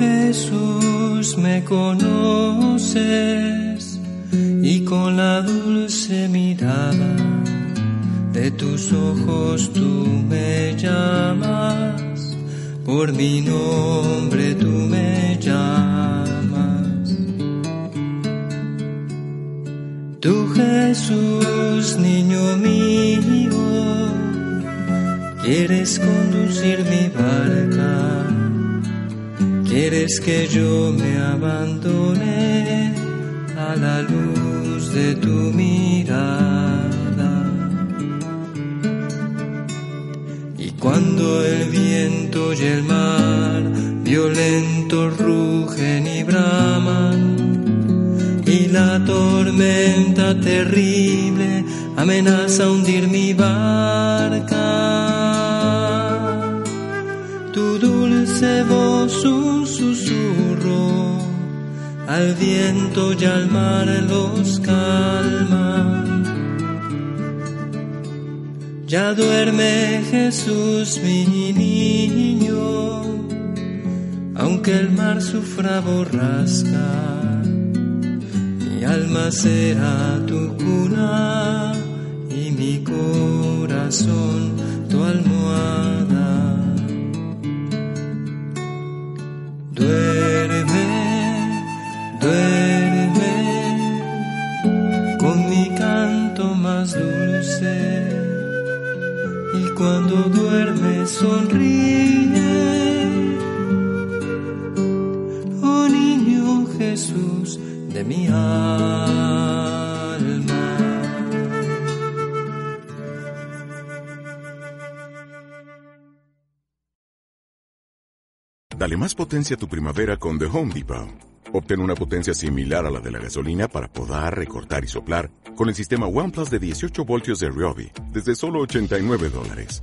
Jesús me conoces y con la dulce mirada de tus ojos tú me llamas, por mi nombre tú me llamas. Tú Jesús, niño mío, quieres conducir mi barca, quieres que yo me abandone a la luz de tu mirada. Y cuando el viento y el mar violentos rugen y braman, la tormenta terrible amenaza hundir mi barca. Tu dulce voz un susurro al viento y al mar los calma. Ya duerme Jesús mi niño, aunque el mar sufra borrasca mi alma será tu cuna y mi corazón tu almohada. Duerme, duerme con mi canto más dulce y cuando duerme sonríe. De mi alma. Dale más potencia a tu primavera con The Home Depot. Obtén una potencia similar a la de la gasolina para podar, recortar y soplar con el sistema OnePlus de 18 voltios de Ryobi desde solo 89 dólares.